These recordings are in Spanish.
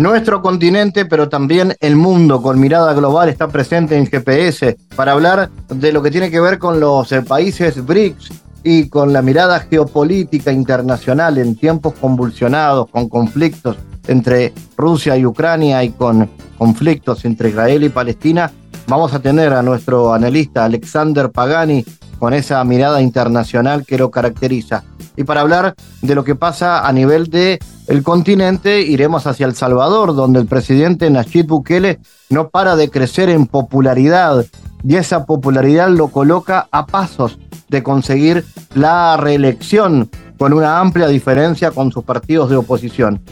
Nuestro continente, pero también el mundo con mirada global está presente en GPS para hablar de lo que tiene que ver con los eh, países BRICS y con la mirada geopolítica internacional en tiempos convulsionados, con conflictos entre Rusia y Ucrania y con conflictos entre Israel y Palestina. Vamos a tener a nuestro analista Alexander Pagani con esa mirada internacional que lo caracteriza. Y para hablar de lo que pasa a nivel de el continente, iremos hacia El Salvador, donde el presidente Nayib Bukele no para de crecer en popularidad y esa popularidad lo coloca a pasos de conseguir la reelección con una amplia diferencia con sus partidos de oposición.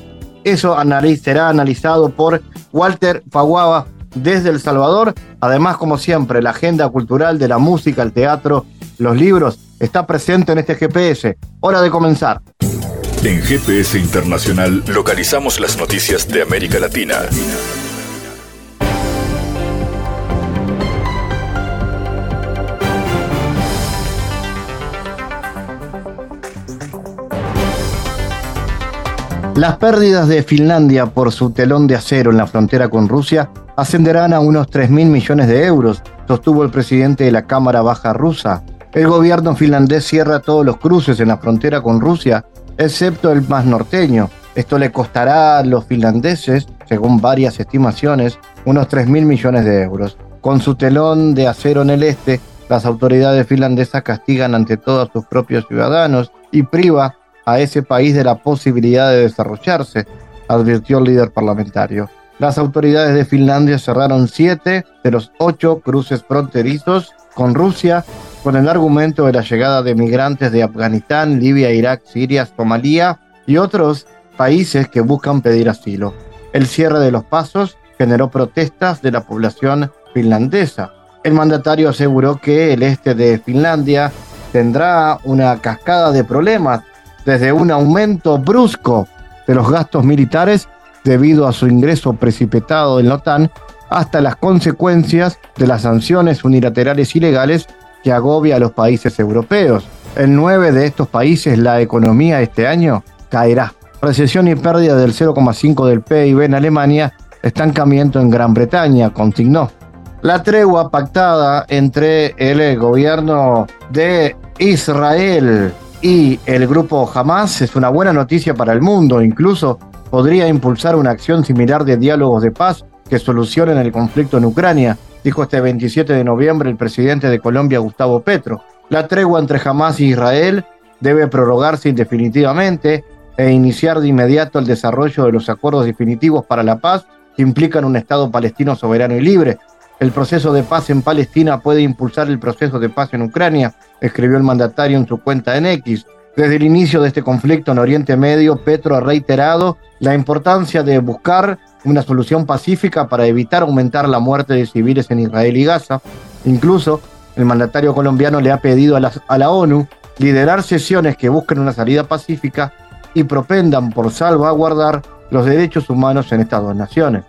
Eso será analizado por Walter Faguaba desde El Salvador. Además, como siempre, la agenda cultural de la música, el teatro, los libros está presente en este GPS. Hora de comenzar. En GPS Internacional localizamos las noticias de América Latina. Las pérdidas de Finlandia por su telón de acero en la frontera con Rusia ascenderán a unos 3 mil millones de euros, sostuvo el presidente de la Cámara Baja rusa. El gobierno finlandés cierra todos los cruces en la frontera con Rusia excepto el más norteño. Esto le costará a los finlandeses, según varias estimaciones, unos 3 mil millones de euros. Con su telón de acero en el este, las autoridades finlandesas castigan ante todo a sus propios ciudadanos y priva a ese país de la posibilidad de desarrollarse, advirtió el líder parlamentario. Las autoridades de Finlandia cerraron siete de los ocho cruces fronterizos con Rusia con el argumento de la llegada de migrantes de Afganistán, Libia, Irak, Siria, Somalia y otros países que buscan pedir asilo. El cierre de los pasos generó protestas de la población finlandesa. El mandatario aseguró que el este de Finlandia tendrá una cascada de problemas, desde un aumento brusco de los gastos militares debido a su ingreso precipitado en la OTAN, hasta las consecuencias de las sanciones unilaterales ilegales que agobia a los países europeos. En nueve de estos países la economía este año caerá. Recesión y pérdida del 0,5 del PIB en Alemania, estancamiento en Gran Bretaña, consignó. La tregua pactada entre el gobierno de Israel y el grupo Hamas es una buena noticia para el mundo, incluso podría impulsar una acción similar de diálogos de paz que solucionen el conflicto en Ucrania, dijo este 27 de noviembre el presidente de Colombia, Gustavo Petro. La tregua entre Hamas y Israel debe prorrogarse indefinitivamente e iniciar de inmediato el desarrollo de los acuerdos definitivos para la paz que implican un Estado palestino soberano y libre. El proceso de paz en Palestina puede impulsar el proceso de paz en Ucrania, escribió el mandatario en su cuenta en X. Desde el inicio de este conflicto en Oriente Medio, Petro ha reiterado la importancia de buscar una solución pacífica para evitar aumentar la muerte de civiles en Israel y Gaza. Incluso el mandatario colombiano le ha pedido a la, ONU liderar sesiones que busquen una salida pacífica y propendan por salvaguardar los derechos humanos en estas dos naciones.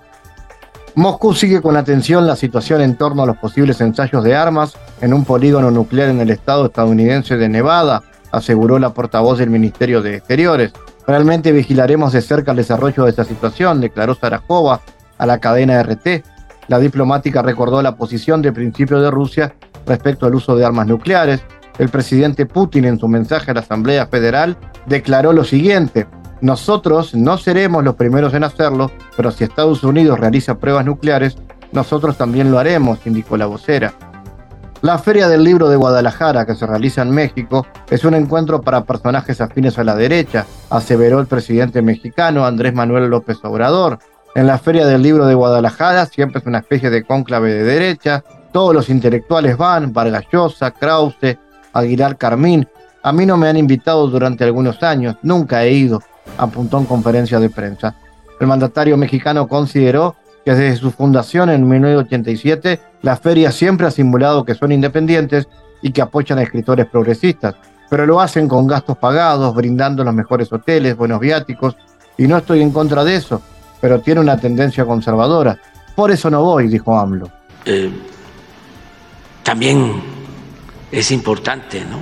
Moscú sigue con atención la situación en torno a los posibles ensayos de armas en un polígono nuclear en el estado estadounidense de Nevada, aseguró la portavoz del Ministerio de Exteriores. Realmente vigilaremos de cerca el desarrollo de esta situación, declaró Sarajova a la cadena RT. La diplomática recordó la posición de principio de Rusia respecto al uso de armas nucleares. El presidente Putin en su mensaje a la Asamblea Federal declaró lo siguiente, nosotros no seremos los primeros en hacerlo, pero si Estados Unidos realiza pruebas nucleares, nosotros también lo haremos, indicó la vocera. La Feria del Libro de Guadalajara, que se realiza en México, es un encuentro para personajes afines a la derecha, aseveró el presidente mexicano Andrés Manuel López Obrador. En la Feria del Libro de Guadalajara siempre es una especie de cónclave de derecha, todos los intelectuales van, Vargas Llosa, Krause, Aguilar Carmín. A mí no me han invitado durante algunos años, nunca he ido, apuntó en conferencia de prensa. El mandatario mexicano consideró desde su fundación en 1987, la feria siempre ha simulado que son independientes y que apoyan a escritores progresistas, pero lo hacen con gastos pagados, brindando los mejores hoteles, buenos viáticos, y no estoy en contra de eso, pero tiene una tendencia conservadora. Por eso no voy, dijo AMLO. Eh, también es importante, ¿no?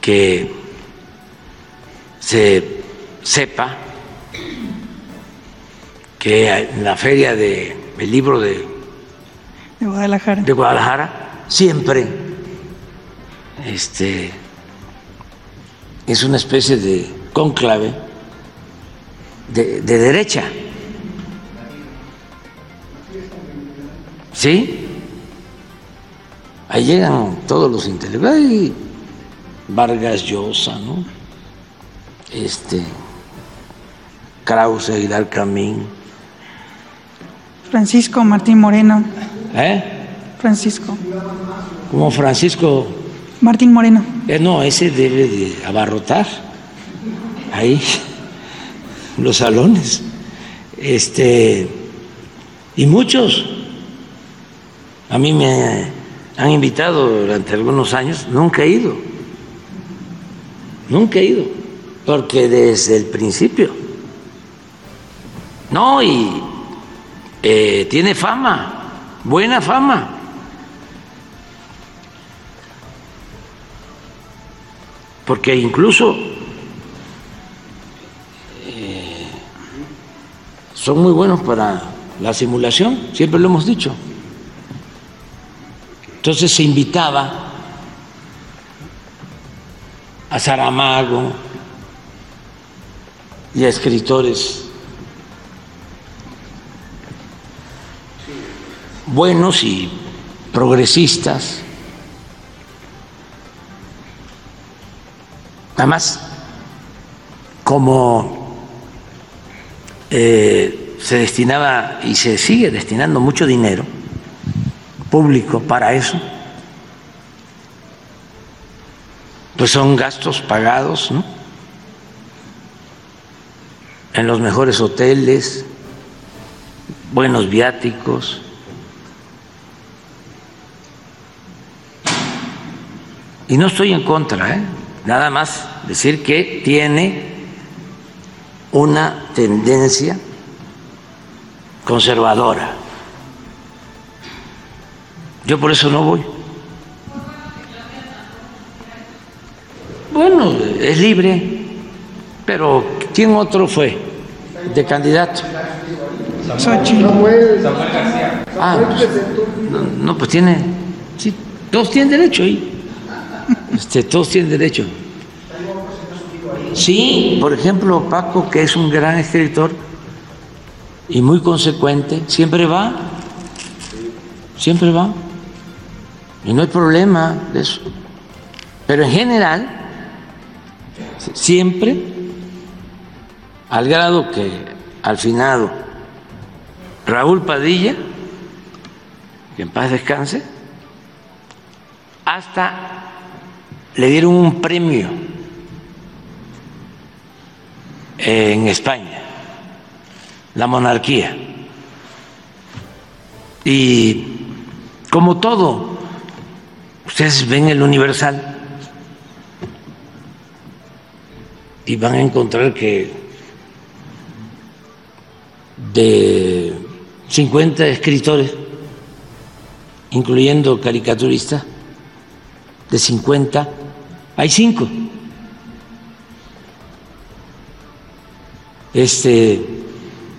Que se sepa que en la feria del libro de, Guadalajara. de Guadalajara siempre este, es una especie de cónclave de, de derecha. ¿Sí? Ahí llegan todos los intelectuales. Vargas Llosa, ¿no? Este. Krause, Aguilar Camín. Francisco Martín Moreno. ¿Eh? Francisco. Como Francisco. Martín Moreno. Eh, no, ese debe de abarrotar ahí los salones. Este. Y muchos. A mí me han invitado durante algunos años, nunca he ido. Nunca he ido. Porque desde el principio. No, y eh, tiene fama, buena fama. Porque incluso eh, son muy buenos para la simulación, siempre lo hemos dicho. Entonces se invitaba a Saramago y a escritores buenos y progresistas. Además, como eh, se destinaba y se sigue destinando mucho dinero público para eso, pues son gastos pagados, ¿no? En los mejores hoteles, buenos viáticos. Y no estoy en contra, ¿eh? nada más decir que tiene una tendencia conservadora. Yo por eso no voy. Bueno, es libre, pero ¿quién otro fue de candidato? Xochitl. Ah, pues, no, no, pues tiene, sí, todos tienen derecho ahí. Este, todos tienen derecho. Sí, por ejemplo, Paco, que es un gran escritor y muy consecuente, siempre va, siempre va. Y no hay problema de eso. Pero en general, siempre, al grado que al finado Raúl Padilla, que en paz descanse, hasta le dieron un premio en España, la monarquía. Y como todo, ustedes ven el Universal y van a encontrar que de 50 escritores, incluyendo caricaturistas, de 50, hay cinco. Este,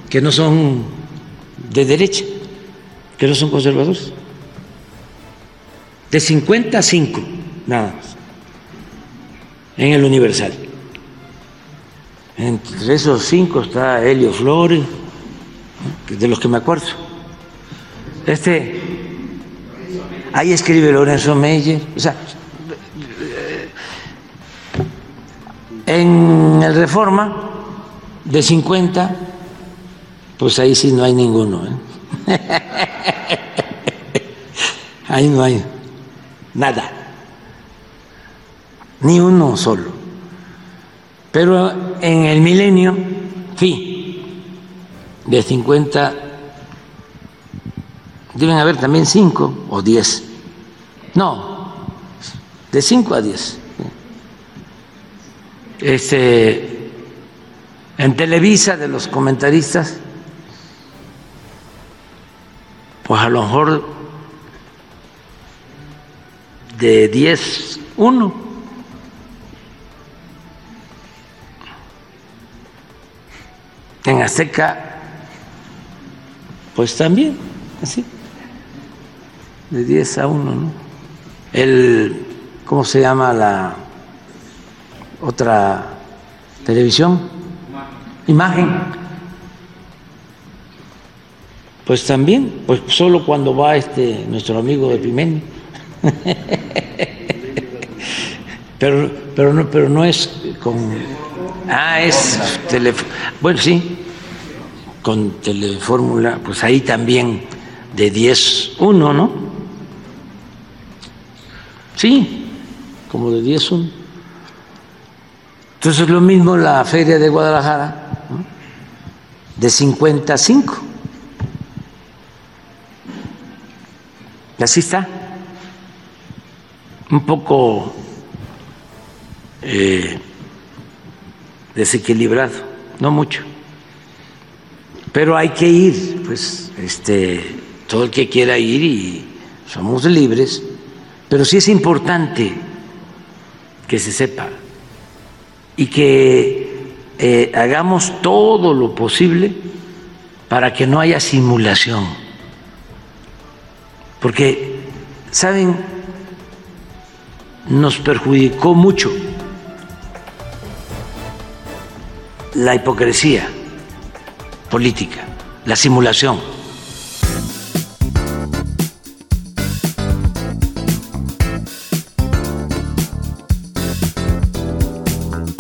que no son de derecha, que no son conservadores. De 50 a 5, nada más, en el Universal. Entre esos cinco está Helio Flores, de los que me acuerdo. Este, ahí escribe Lorenzo Meyer, o sea, en el Reforma, de 50, pues ahí sí no hay ninguno. ¿eh? ahí no hay nada, ni uno solo. Pero en el milenio, fui de 50, deben haber también 5 o 10. No, de 5 a 10. Este, en Televisa de los comentaristas, pues a lo mejor de 10, uno. En Azteca, pues también, así, de 10 a 1, ¿no? El, ¿cómo se llama la otra televisión? Imagen. Pues también, pues solo cuando va este nuestro amigo de Pimeni. pero, pero no, pero no es con Ah, es teléfono. Bueno, sí, con telefórmula, pues ahí también de 10, 1, ¿no? Sí, como de 10, 1. Entonces lo mismo la feria de Guadalajara, de 55. Y así está. Un poco eh, desequilibrado, no mucho. Pero hay que ir, pues, este, todo el que quiera ir y somos libres, pero sí es importante que se sepa y que eh, hagamos todo lo posible para que no haya simulación. Porque, ¿saben? Nos perjudicó mucho la hipocresía política, la simulación.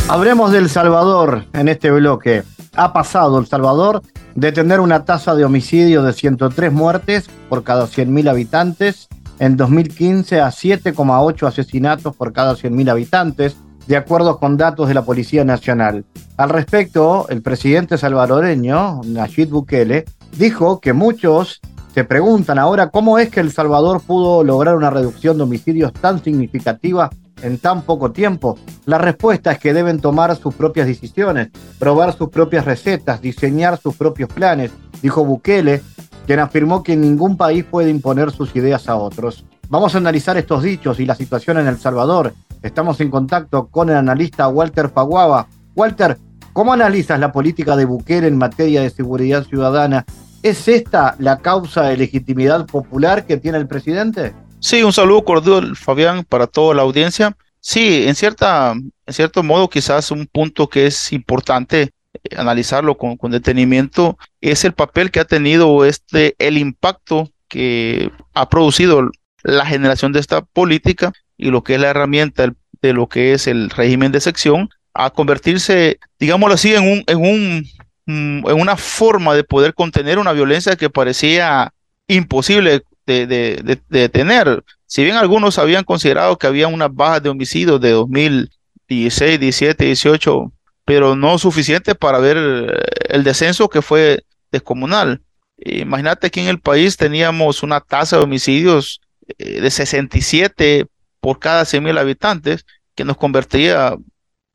Hablemos del Salvador en este bloque. Ha pasado El Salvador de tener una tasa de homicidio de 103 muertes por cada 100.000 habitantes en 2015 a 7,8 asesinatos por cada 100.000 habitantes de acuerdo con datos de la Policía Nacional. Al respecto, el presidente salvadoreño, Nayib Bukele, dijo que muchos se preguntan ahora cómo es que El Salvador pudo lograr una reducción de homicidios tan significativa en tan poco tiempo. La respuesta es que deben tomar sus propias decisiones, probar sus propias recetas, diseñar sus propios planes, dijo Bukele, quien afirmó que ningún país puede imponer sus ideas a otros. Vamos a analizar estos dichos y la situación en El Salvador Estamos en contacto con el analista Walter Paguaba. Walter, ¿cómo analizas la política de Bukele en materia de seguridad ciudadana? ¿Es esta la causa de legitimidad popular que tiene el presidente? Sí, un saludo cordial, Fabián, para toda la audiencia. Sí, en, cierta, en cierto modo, quizás un punto que es importante eh, analizarlo con, con, detenimiento es el papel que ha tenido este, el impacto que ha producido la generación de esta política y lo que es la herramienta de lo que es el régimen de sección a convertirse, digámoslo así, en, un, en, un, mm, en una forma de poder contener una violencia que parecía imposible de, de, detener. Si bien algunos habían considerado que había unas bajas de homicidios de 2016, 17, 18, pero no suficiente para ver el descenso que fue descomunal. Imagínate que en el país teníamos una tasa de homicidios eh, de 67 por cada 100.000 habitantes, que nos convertiría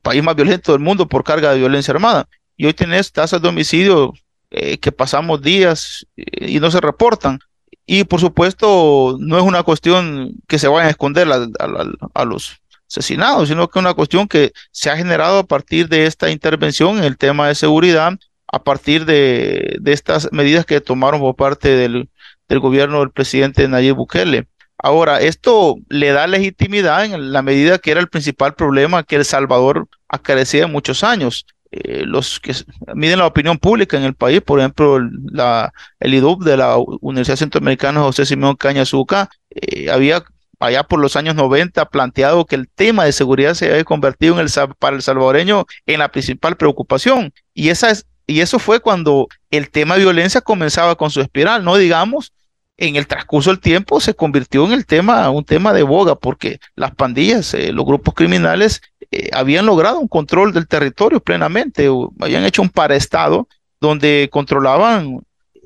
país más violento del mundo por carga de violencia armada. Y hoy tenés tasas de homicidio eh, que pasamos días eh, y no se reportan. Y por supuesto, no es una cuestión que se vayan a esconder a, los asesinados, sino que es una cuestión que se ha generado a partir de esta intervención en el tema de seguridad, a partir de, estas medidas que tomaron por parte del, gobierno del presidente Nayib Bukele. Ahora, esto le da legitimidad en la medida que era el principal problema que El Salvador acarecía muchos años. Eh, los que miden la opinión pública en el país, por ejemplo, el IDUB de la Universidad Centroamericana José Simón Caña eh, había allá por los años 90 planteado que el tema de seguridad se había convertido en el, para el salvadoreño en la principal preocupación. Y, esa es, y eso fue cuando el tema de violencia comenzaba con su espiral, no digamos en el transcurso del tiempo se convirtió en el tema, un tema de boga, porque las pandillas, eh, los grupos criminales eh, habían logrado un control del territorio plenamente, habían hecho un paraestado donde controlaban,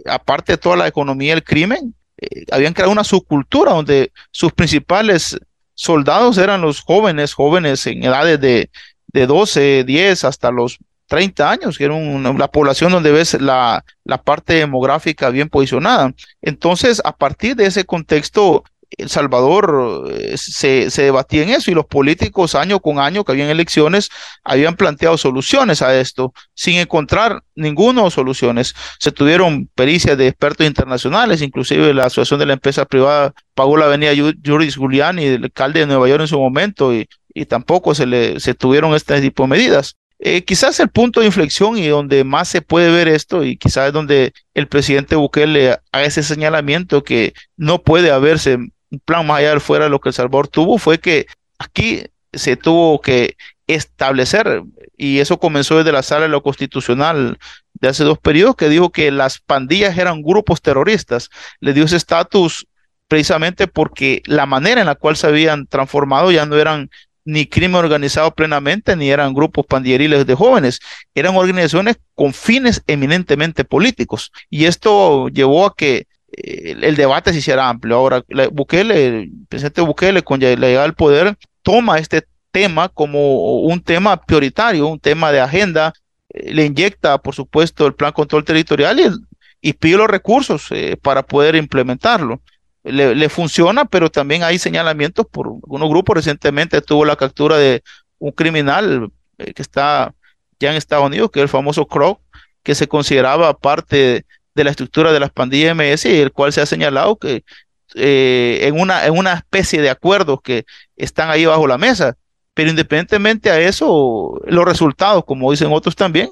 aparte de toda la economía del crimen, eh, habían creado una subcultura donde sus principales soldados eran los jóvenes, jóvenes en edades de, de 12, 10 hasta los 30 años, que era la población donde ves la, la parte demográfica bien posicionada. Entonces, a partir de ese contexto, el Salvador eh, se, se, debatía en eso y los políticos año con año que habían elecciones habían planteado soluciones a esto sin encontrar ninguna soluciones. Se tuvieron pericias de expertos internacionales, inclusive la Asociación de la Empresa Privada pagó la avenida Juris Giuliani, el alcalde de Nueva York en su momento, y, y tampoco se, le, se tuvieron este tipo de medidas. Eh, quizás el punto de inflexión y donde más se puede ver esto, y quizás es donde el presidente Bukele haga ese señalamiento que no puede haberse un plan más allá de fuera de lo que El Salvador tuvo, fue que aquí se tuvo que establecer, y eso comenzó desde la sala de lo constitucional de hace dos periodos, que dijo que las pandillas eran grupos terroristas. Le dio ese estatus precisamente porque la manera en la cual se habían transformado ya no eran ni crimen organizado plenamente, ni eran grupos pandilleriles de jóvenes, eran organizaciones con fines eminentemente políticos. Y esto llevó a que el, debate se hiciera amplio. Ahora, Bukele, el presidente Bukele, con la llegada al poder, toma este tema como un tema prioritario, un tema de agenda, eh, le inyecta, por supuesto, el plan control territorial y, pide los recursos eh, para poder implementarlo. Le, funciona, pero también hay señalamientos por algunos grupos. Recientemente tuvo la captura de un criminal eh, que está ya en Estados Unidos, que es el famoso Croc, que se consideraba parte de la estructura de las pandillas MS el cual se ha señalado que eh, en, una, en una especie de acuerdos que están ahí bajo la mesa. Pero independientemente a eso, los resultados, como dicen otros también,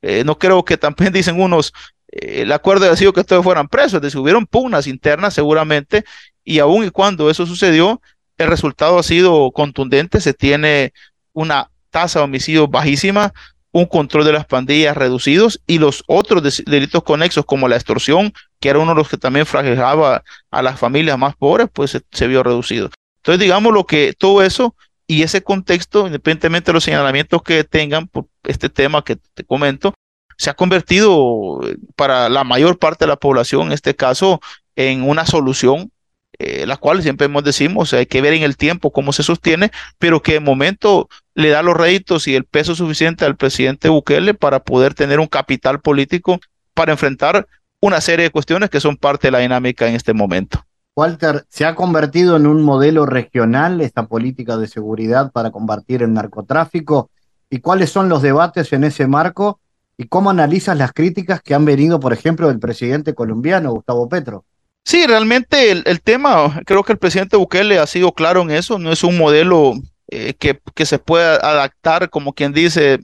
eh, no creo que también dicen unos, eh, el acuerdo ha sido que todos fueran presos, es decir, hubieron pugnas internas seguramente, y aun y cuando eso sucedió, el resultado ha sido contundente, se tiene una tasa de homicidios bajísima, un control de las pandillas reducidos y los otros delitos conexos como la extorsión, que era uno de los que también fragilaba a las familias más pobres, pues se, vio reducido. Entonces, digamos lo que todo eso y ese contexto, independientemente de los señalamientos que tengan por este tema que te comento, se ha convertido para la mayor parte de la población, en este caso, en una solución eh, la cual siempre hemos decimos, hay que ver en el tiempo cómo se sostiene, pero que de momento le da los réditos y el peso suficiente al presidente Bukele para poder tener un capital político para enfrentar una serie de cuestiones que son parte de la dinámica en este momento. Walter, ¿se ha convertido en un modelo regional esta política de seguridad para combatir el narcotráfico? ¿Y cuáles son los debates en ese marco? ¿Y cómo analizas las críticas que han venido, por ejemplo, del presidente colombiano, Gustavo Petro? Sí, realmente el, tema, creo que el presidente Bukele ha sido claro en eso, no es un modelo eh, que, que, se pueda adaptar como quien dice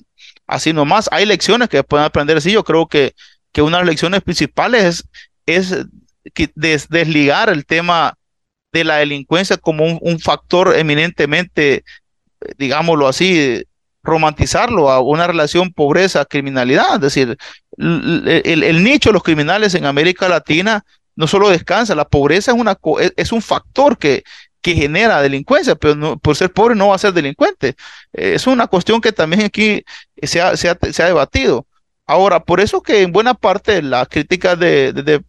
así nomás. Hay lecciones que pueden aprender así. Yo creo que, que una de las lecciones principales es, es desligar el tema de la delincuencia como un, factor eminentemente, digámoslo así, romantizarlo a una relación pobreza-criminalidad. Es decir, el, el, nicho de los criminales en América Latina no solo descansa, la pobreza es, una, es un factor que, genera delincuencia, pero no, por ser pobre no va a ser delincuente. Eh, es una cuestión que también aquí se ha, debatido. Ahora, por eso que en buena parte la crítica de,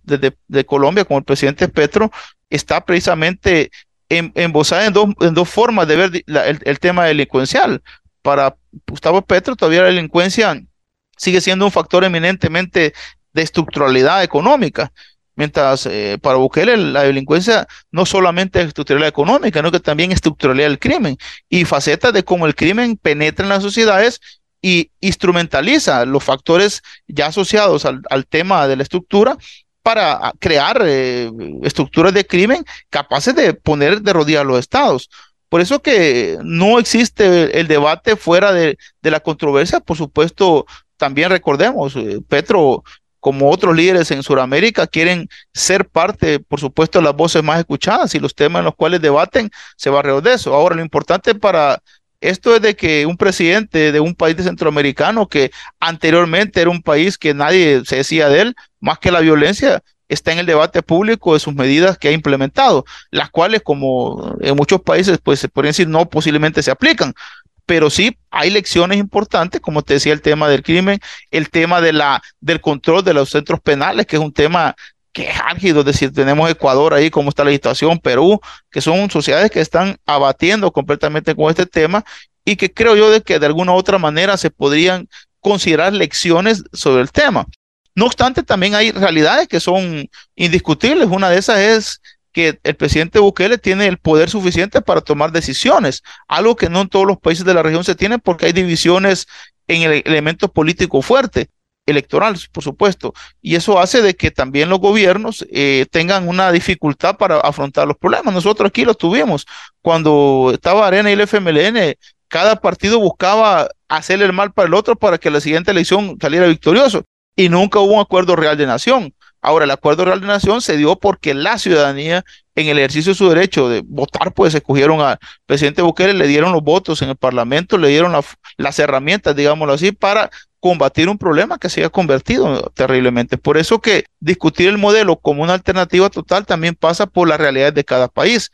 Colombia, como el presidente Petro, está precisamente embosada en, dos, en dos formas de ver el, el, tema delincuencial. Para Gustavo Petro, todavía la delincuencia sigue siendo un factor eminentemente de estructuralidad económica. Mientras eh, para Bukele la delincuencia no solamente es estructuralidad económica, sino que también es estructuralidad del crimen y facetas de cómo el crimen penetra en las sociedades y instrumentaliza los factores ya asociados al, tema de la estructura para ah, crear eh, estructuras de crimen capaces de poner de rodillas a los estados. Por eso que no existe el debate fuera de, de la controversia. Por supuesto, también recordemos, eh, Petro como otros líderes en Sudamérica, quieren ser parte, por supuesto, de las voces más escuchadas y los temas en los cuales debaten se va alrededor de eso. Ahora, lo importante para esto es de que un presidente de un país de centroamericano que anteriormente era un país que nadie se decía de él, más que la violencia, está en el debate público de sus medidas que ha implementado, las cuales, como en muchos países, pues se decir, no posiblemente se aplican, pero sí hay lecciones importantes, como te decía, el tema del crimen, el tema de la, del control de los centros penales, que es un tema que es álgido, es decir, tenemos Ecuador ahí, como está la situación, Perú, que son sociedades que están abatiendo completamente con este tema y que creo yo de que de alguna u otra manera se podrían considerar lecciones sobre el tema. No obstante, también hay realidades que son indiscutibles. Una de esas es que el presidente Bukele tiene el poder suficiente para tomar decisiones, algo que no en todos los países de la región se tiene porque hay divisiones en el elemento político fuerte electoral, por supuesto, y eso hace de que también los gobiernos eh, tengan una dificultad para afrontar los problemas. Nosotros aquí lo tuvimos cuando estaba Arena y el FMLN, cada partido buscaba hacerle el mal para el otro para que la siguiente elección saliera victorioso y nunca hubo un acuerdo real de nación. Ahora, el acuerdo real de nación se dio porque la ciudadanía, en el ejercicio de su derecho de votar, pues escogieron al presidente Bukele, le dieron los votos en el Parlamento, le dieron las herramientas, digámoslo así, para combatir un problema que se ha convertido terriblemente. Por eso que discutir el modelo como una alternativa total también pasa por las realidades de cada país.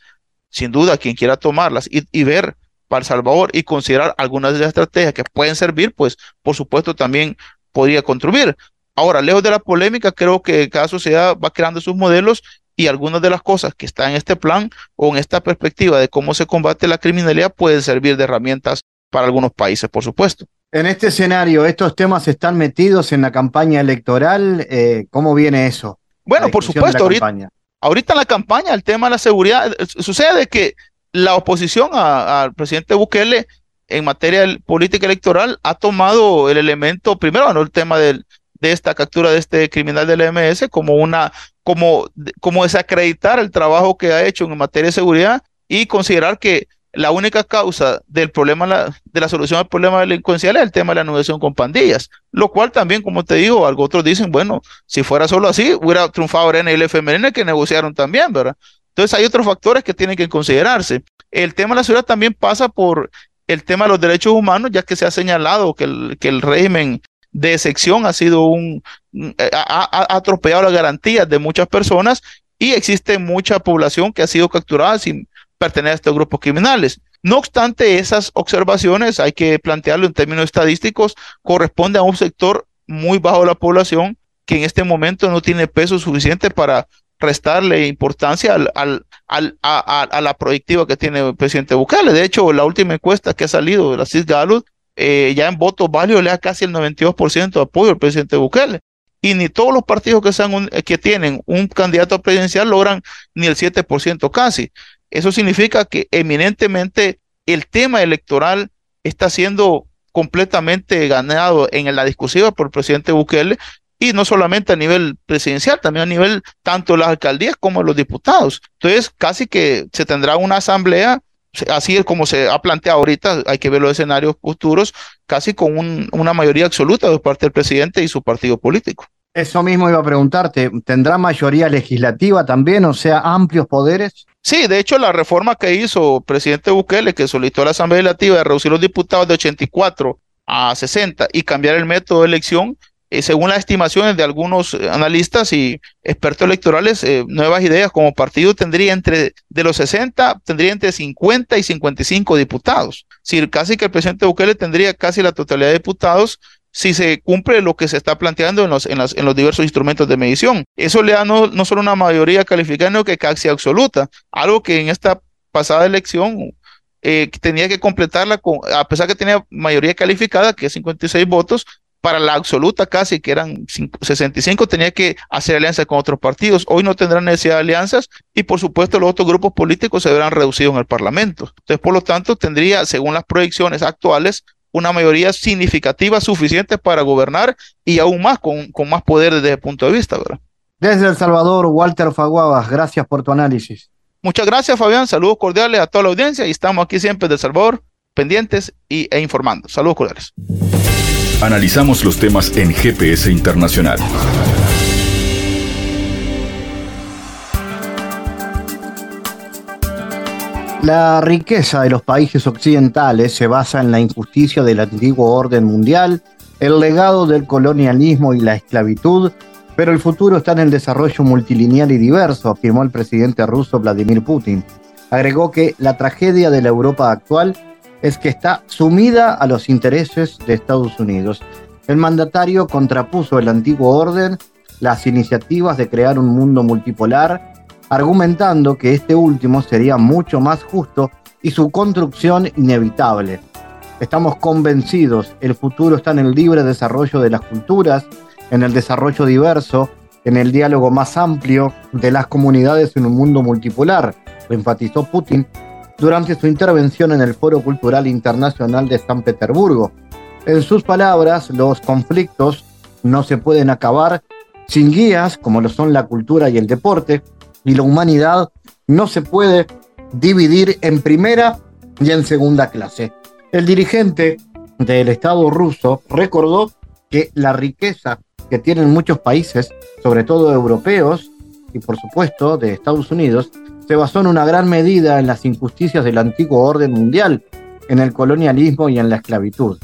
Sin duda, quien quiera tomarlas y, y ver para El Salvador y considerar algunas de las estrategias que pueden servir, pues por supuesto también podría contribuir. Ahora, lejos de la polémica, creo que cada sociedad va creando sus modelos y algunas de las cosas que están en este plan o en esta perspectiva de cómo se combate la criminalidad pueden servir de herramientas para algunos países, por supuesto. En este escenario, ¿estos temas están metidos en la campaña electoral? Eh, ¿Cómo viene eso? Bueno, por supuesto, ahorita, ahorita en la campaña el tema de la seguridad, eh, sucede que la oposición al presidente Bukele en materia política electoral ha tomado el elemento, primero, el tema del, de esta captura de este criminal del MS como una, como, como desacreditar el trabajo que ha hecho en materia de seguridad y considerar que la única causa del problema, de la solución al problema delincuencial es el tema de la negociación con pandillas, lo cual también, como te digo, algo otros dicen, bueno, si fuera solo así, hubiera triunfado y el FMLN que negociaron también, ¿verdad? Entonces hay otros factores que tienen que considerarse. El tema de la seguridad también pasa por el tema de los derechos humanos, ya que se ha señalado que el, que el régimen de sección ha sido un, eh, ha, atropellado las garantías de muchas personas y existe mucha población que ha sido capturada sin pertenecer a estos grupos criminales. No obstante, esas observaciones hay que plantearlo en términos estadísticos, corresponde a un sector muy bajo de la población que en este momento no tiene peso suficiente para restarle importancia al, al, al, a, la proyectiva que tiene el presidente Bukele. De hecho, la última encuesta que ha salido de la CIS Gallup, eh, ya en votos válidos le da casi el 92% de apoyo al presidente Bukele. Y ni todos los partidos que, que tienen un candidato presidencial logran ni el 7% casi. Eso significa que eminentemente el tema electoral está siendo completamente ganado en la discusión por el presidente Bukele y no solamente a nivel presidencial, también a nivel tanto de las alcaldías como de los diputados. Entonces, casi que se tendrá una asamblea, así es como se ha planteado ahorita, hay que ver los escenarios futuros, casi con una mayoría absoluta de parte del presidente y su partido político. Eso mismo iba a preguntarte, ¿tendrá mayoría legislativa también, o sea, amplios poderes? Sí, de hecho, la reforma que hizo el presidente Bukele, que solicitó a la Asamblea Legislativa de reducir los diputados de 84 a 60 y cambiar el método de elección, eh, según las estimaciones de algunos eh, analistas y expertos electorales, eh, Nuevas Ideas como partido tendría entre, de los 60, tendría entre 50 y 55 diputados. Si casi que el presidente Bukele tendría casi la totalidad de diputados si se cumple lo que se está planteando en los, en en los diversos instrumentos de medición. Eso le da no, no solo una mayoría calificada, sino que casi absoluta, algo que en esta pasada elección tenía que completarla con, a pesar que tenía mayoría calificada, que es 56 votos, para la absoluta casi, que eran 65, tenía que hacer alianza con otros partidos. Hoy no tendrán necesidad de alianzas y por supuesto los otros grupos políticos se verán reducidos en el Parlamento. Entonces, por lo tanto, tendría, según las proyecciones actuales, una mayoría significativa suficiente para gobernar y aún más, con, con más poder desde ese punto de vista. ¿verdad? Desde El Salvador, Walter Faguabas, gracias por tu análisis. Muchas gracias, Fabián. Saludos cordiales a toda la audiencia y estamos aquí siempre de El Salvador, pendientes y, e informando. Saludos cordiales. Analizamos los temas en GPS Internacional. La riqueza de los países occidentales se basa en la injusticia del antiguo orden mundial, el legado del colonialismo y la esclavitud, pero el futuro está en el desarrollo multilineal y diverso, afirmó el presidente ruso Vladimir Putin. Agregó que la tragedia de la Europa actual es que está sumida a los intereses de Estados Unidos. El mandatario contrapuso el antiguo orden, las iniciativas de crear un mundo multipolar, argumentando que este último sería mucho más justo y su construcción inevitable. Estamos convencidos, el futuro está en el libre desarrollo de las culturas, en el desarrollo diverso, en el diálogo más amplio de las comunidades en un mundo multipolar, lo enfatizó Putin durante su intervención en el Foro Cultural Internacional de San Petersburgo. En sus palabras, los conflictos no se pueden acabar sin guías como lo son la cultura y el deporte, y la humanidad no se puede dividir en primera y en segunda clase. El dirigente del Estado ruso recordó que la riqueza que tienen muchos países, sobre todo europeos y por supuesto de Estados Unidos, se basó en una gran medida en las injusticias del antiguo orden mundial, en el colonialismo y en la esclavitud.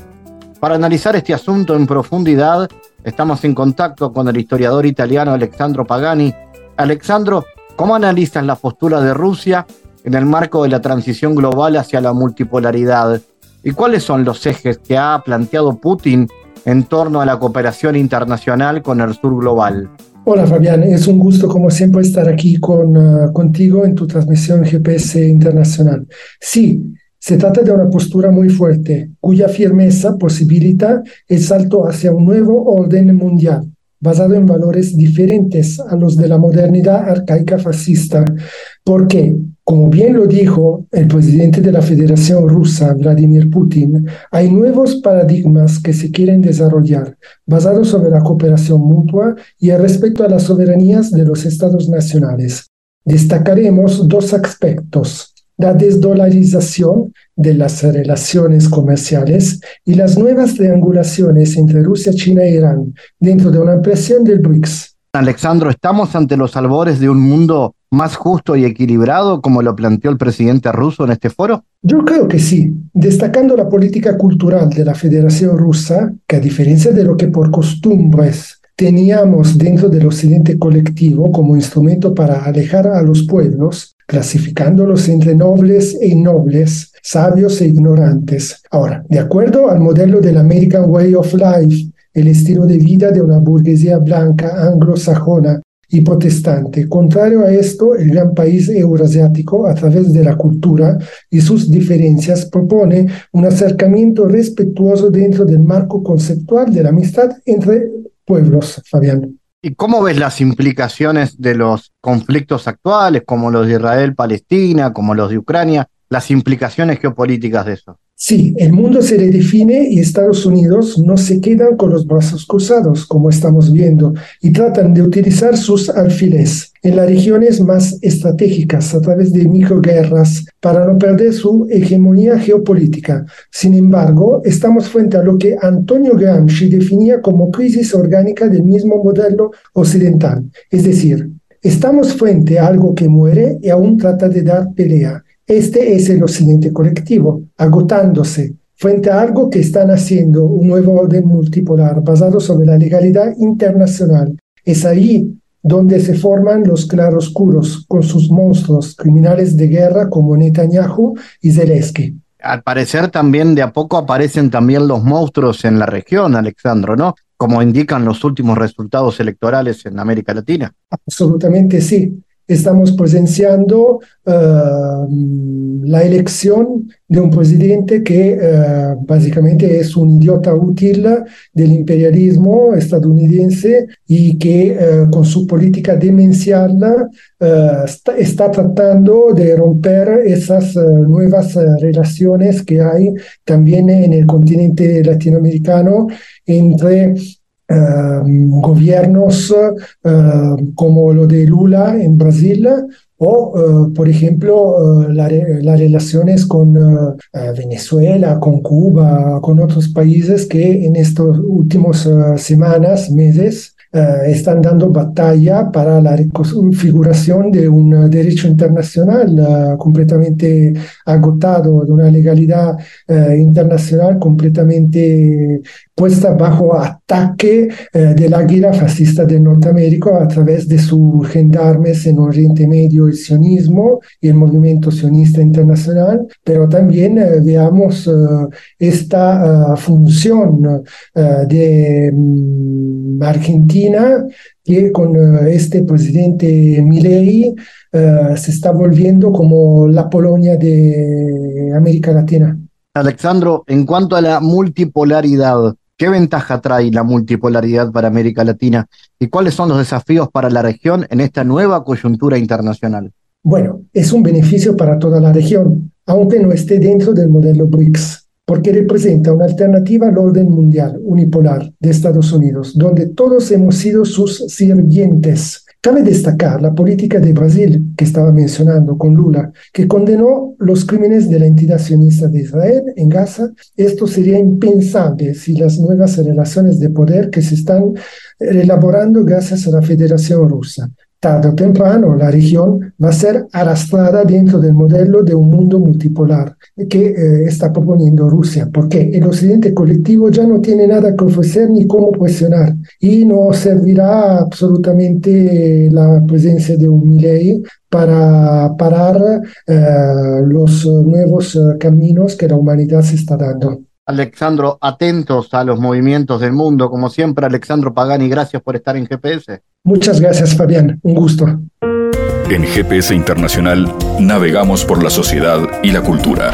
Para analizar este asunto en profundidad, estamos en contacto con el historiador italiano Alexandro Pagani. Alexandro, ¿cómo analizas la postura de Rusia en el marco de la transición global hacia la multipolaridad? ¿Y cuáles son los ejes que ha planteado Putin en torno a la cooperación internacional con el sur global? Hola Fabián, es un gusto como siempre estar aquí con, uh, contigo en tu transmisión GPS internacional. Sí, se trata de una postura muy fuerte, cuya firmeza posibilita el salto hacia un nuevo orden mundial, basado en valores diferentes a los de la modernidad arcaica fascista, porque, como bien lo dijo el presidente de la Federación Rusa, Vladimir Putin, hay nuevos paradigmas que se quieren desarrollar, basados sobre la cooperación mutua y el respeto a las soberanías de los estados nacionales. Destacaremos dos aspectos la desdolarización de las relaciones comerciales y las nuevas triangulaciones entre Rusia, China e Irán dentro de una ampliación del BRICS. Alexandro, ¿estamos ante los albores de un mundo más justo y equilibrado como lo planteó el presidente ruso en este foro? Yo creo que sí, destacando la política cultural de la Federación Rusa, que a diferencia de lo que por costumbres teníamos dentro del occidente colectivo como instrumento para alejar a los pueblos, clasificándolos entre nobles e innobles, sabios e ignorantes. Ahora, de acuerdo al modelo del American Way of Life, el estilo de vida de una burguesía blanca anglosajona y protestante. Contrario a esto, el gran país euroasiático, a través de la cultura y sus diferencias, propone un acercamiento respetuoso dentro del marco conceptual de la amistad entre pueblos, Fabián. ¿Y cómo ves las implicaciones de los conflictos actuales, como los de Israel-Palestina, como los de Ucrania, las implicaciones geopolíticas de eso? Sí, el mundo se redefine y Estados Unidos no se quedan con los brazos cruzados, como estamos viendo, y tratan de utilizar sus alfiles en las regiones más estratégicas a través de microguerras para no perder su hegemonía geopolítica. Sin embargo, estamos frente a lo que Antonio Gramsci definía como crisis orgánica del mismo modelo occidental, es decir, Estamos frente a algo que muere y aún trata de dar pelea. Este es el occidente colectivo, agotándose frente a algo que están haciendo un nuevo orden multipolar basado sobre la legalidad internacional. Es ahí donde se forman los claroscuros con sus monstruos criminales de guerra como Netanyahu y Zelensky. Al parecer también de a poco aparecen también los monstruos en la región, Alexandro, ¿no? Como indican los últimos resultados electorales en América Latina. Absolutamente sí estamos presenciando uh, la elección de un presidente que uh, básicamente es un idiota útil del imperialismo estadounidense y que uh, con su política demencial está, tratando de romper esas nuevas relaciones que hay también en el continente latinoamericano entre gobiernos ehm, como lo de Lula en Brasil o, eh, por ejemplo, eh, las relaciones con eh, Venezuela, con Cuba, con otros países que en estas últimas semanas, meses, están dando batalla para la reconfiguración de un derecho internacional completamente agotado, de una legalidad internacional completamente puesta bajo ataque de la guerra fascista de Norteamérica a través de sus gendarmes en Oriente Medio, el sionismo y el movimiento sionista internacional, pero también veamos esta función de mm, Argentina que con eh, este presidente Milei eh, se está volviendo como la Polonia de América Latina. Alexandro, en cuanto a la multipolaridad, ¿qué ventaja trae la multipolaridad para América Latina y cuáles son los desafíos para la región en esta nueva coyuntura internacional? Bueno, es un beneficio para toda la región, aunque no esté dentro del modelo BRICS porque representa una alternativa al orden mundial unipolar de Estados Unidos, donde todos hemos sido sus sirvientes. Cabe destacar la política de Brasil, que estaba mencionando con Lula, que condenó los crímenes de la entidad sionista de Israel en Gaza. Esto sería impensable si las nuevas relaciones de poder que se están elaborando gracias a la Federación Rusa tarde o temprano la región va a ser arrastrada dentro del modelo de un mundo multipolar que eh, está proponiendo Rusia, porque el occidente colectivo ya no tiene nada que ofrecer ni cómo cuestionar y no servirá absolutamente la presencia de un Milley para parar eh, los nuevos eh, caminos que la humanidad se está dando. Alexandro, atentos a los movimientos del mundo. Como siempre, Alexandro Pagani, gracias por estar en GPS. Muchas gracias, Fabián. Un gusto. En GPS Internacional navegamos por la sociedad y la cultura.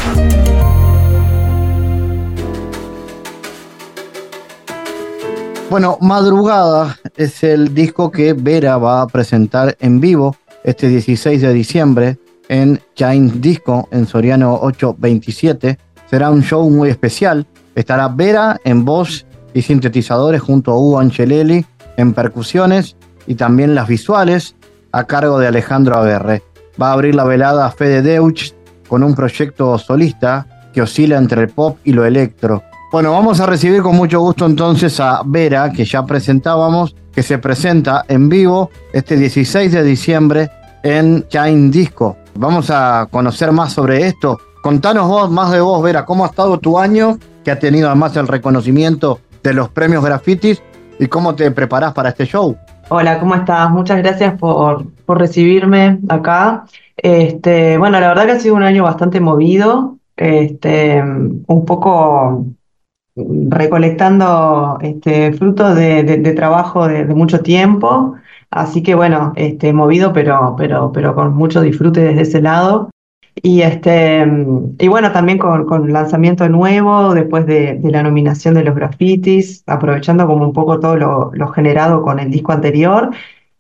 Bueno, Madrugada es el disco que Vera va a presentar en vivo este 16 de diciembre en Chain Disco en Soriano 827 Será un show muy especial. Estará Vera en voz y sintetizadores junto a Hugo Angelelli en percusiones y también las visuales a cargo de Alejandro Aguerre. Va a abrir la velada Fede Deutsch con un proyecto solista que oscila entre el pop y lo electro. Bueno, vamos a recibir con mucho gusto entonces a Vera, que ya presentábamos, que se presenta en vivo este 16 de diciembre en Chain Disco. Vamos a conocer más sobre esto Contanos vos, más de vos, Vera, cómo ha estado tu año, que ha tenido además el reconocimiento de los premios grafitis y cómo te preparás para este show. Hola, ¿cómo estás? Muchas gracias por, recibirme acá. Este, bueno, la verdad que ha sido un año bastante movido, este, un poco recolectando este, frutos de, trabajo de, mucho tiempo. Así que bueno, este, movido, pero, pero, pero con mucho disfrute desde ese lado. Y, este, y bueno, también con, con lanzamiento nuevo, después de, la nominación de los grafitis, aprovechando como un poco todo lo, lo, generado con el disco anterior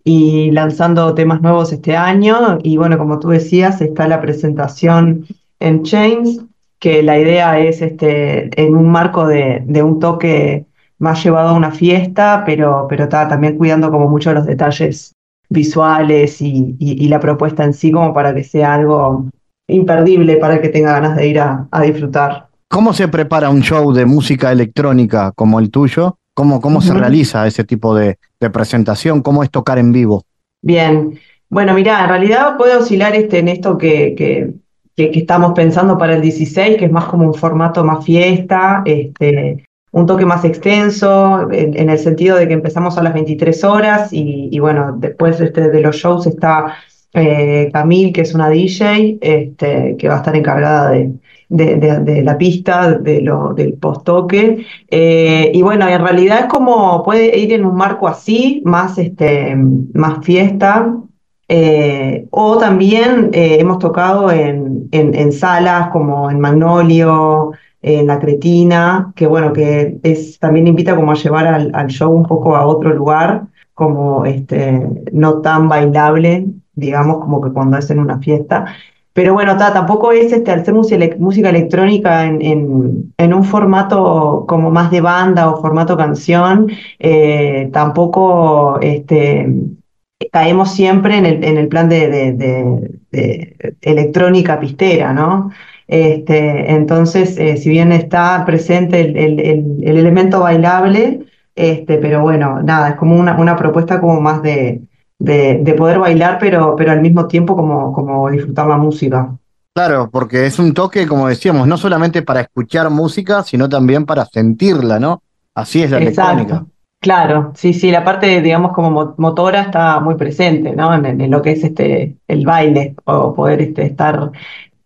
y lanzando temas nuevos este año. Y bueno, como tú decías, está la presentación en Chains, que la idea es este, en un marco de, de un toque más llevado a una fiesta, pero, pero está también cuidando como mucho los detalles visuales y, y, la propuesta en sí como para que sea algo imperdible para el que tenga ganas de ir a, disfrutar. ¿Cómo se prepara un show de música electrónica como el tuyo? ¿Cómo, cómo se realiza ese tipo de, presentación? ¿Cómo es tocar en vivo? Bien, bueno, mira, en realidad puede oscilar este, en esto que, que, que, estamos pensando para el 16, que es más como un formato más fiesta, este, un toque más extenso, en, el sentido de que empezamos a las 23 horas y, y bueno, después este, de los shows está eh, Camille, que es una DJ, este, que va a estar encargada de, la pista, del post-toque. Eh, y bueno, en realidad es como puede ir en un marco así, más, este, fiesta. Eh, o también hemos tocado en, en, salas como en Magnolio, en La Cretina, que bueno, que es, también invita como a llevar al, al show un poco a otro lugar, como este, no tan bailable, digamos, como que cuando es en una fiesta. Pero bueno, tampoco es este, al ser música, electrónica en, en, un formato como más de banda o formato canción, eh, tampoco este, caemos siempre en el, en el plan de, de, electrónica pistera, ¿no? Este, entonces, eh, si bien está presente el, el, el elemento bailable, Este, pero bueno, nada, es como una, una propuesta como más de, de, de poder bailar, pero, pero al mismo tiempo como, como disfrutar la música. Claro, porque es un toque, como decíamos, no solamente para escuchar música, sino también para sentirla, ¿no? Así es la electrónica. Claro, sí, sí, la parte, digamos, como motora está muy presente, ¿no? En, lo que es este el baile, o poder este, estar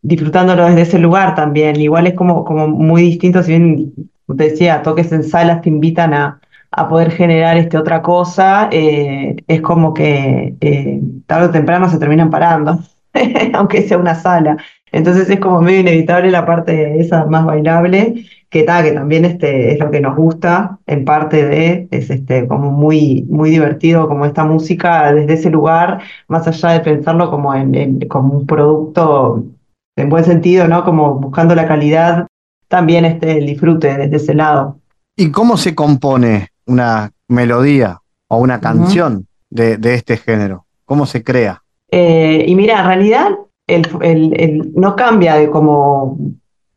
disfrutándolo desde ese lugar también. Igual es como, como muy distinto, si bien te decía, toques en salas te invitan a, a poder generar este otra cosa, eh, es como que eh, tarde o temprano se terminan parando, aunque sea una sala. Entonces es como medio inevitable la parte esa más bailable, que, ta, que también este, es lo que nos gusta, en parte de, es este, como muy, muy divertido como esta música desde ese lugar, más allá de pensarlo como, en, como un producto en buen sentido, ¿no? Como buscando la calidad, también este, disfrute desde ese lado. ¿Y cómo se compone una melodía o una canción de, de, este género? ¿Cómo se crea? Eh, y mira, en realidad el, no cambia de cómo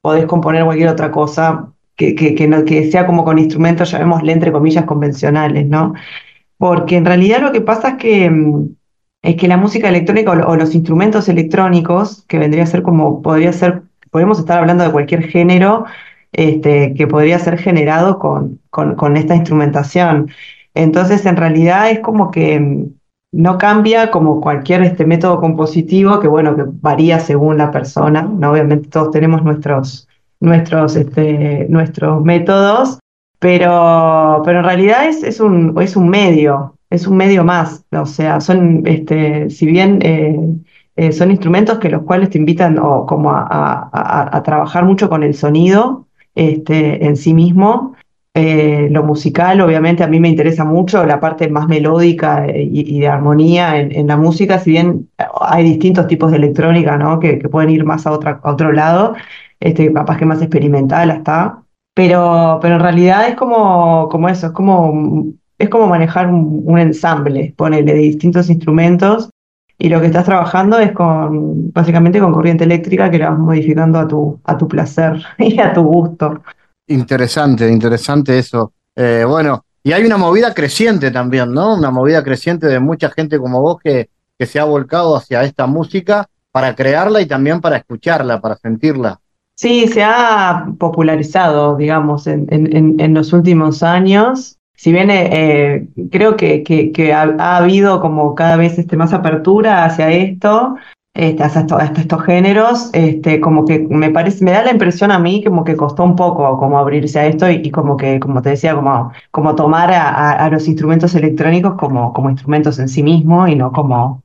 podés componer cualquier otra cosa que, que, no, que sea como con instrumentos, llamémosle entre comillas, convencionales, ¿no? Porque en realidad lo que pasa es que, mm, es que la música electrónica o, los instrumentos electrónicos, que vendría a ser como, podría ser, podemos estar hablando de cualquier género este, que podría ser generado con, con, esta instrumentación. Entonces, en realidad es como que mm, no cambia como cualquier este método compositivo, que bueno, que varía según la persona, ¿no? Obviamente todos tenemos nuestros, nuestros, este, nuestros métodos, pero, pero en realidad es, es, un, es un medio, es un medio más, o sea, son, este, si bien eh, eh, son instrumentos que los cuales te invitan o, como a, a, trabajar mucho con el sonido este, en sí mismo, eh, lo musical, obviamente, a mí me interesa mucho la parte más melódica eh, y, de armonía en, la música, si bien hay distintos tipos de electrónica, ¿no? Que, pueden ir más a, otra, a otro lado, este, capaz que más experimental hasta, pero, pero en realidad es como, como eso, es como, es como manejar un, ensamble, ponele, de distintos instrumentos, y lo que estás trabajando es con, básicamente con corriente eléctrica que la vas modificando a tu, a tu placer y a tu gusto. Interesante, interesante eso. Eh, bueno, y hay una movida creciente también, ¿no? Una movida creciente de mucha gente como vos que, que se ha volcado hacia esta música para crearla y también para escucharla, para sentirla. Sí, se ha popularizado, digamos, en, en, en los últimos años. Si bien eh, creo que, ha, ha, habido como cada vez este, más apertura hacia esto, este, hasta, estos géneros, este, como que me parece, me da la impresión a mí como que costó un poco como abrirse a esto y, como que, como te decía, como, tomar a, los instrumentos electrónicos como instrumentos en sí mismos y no como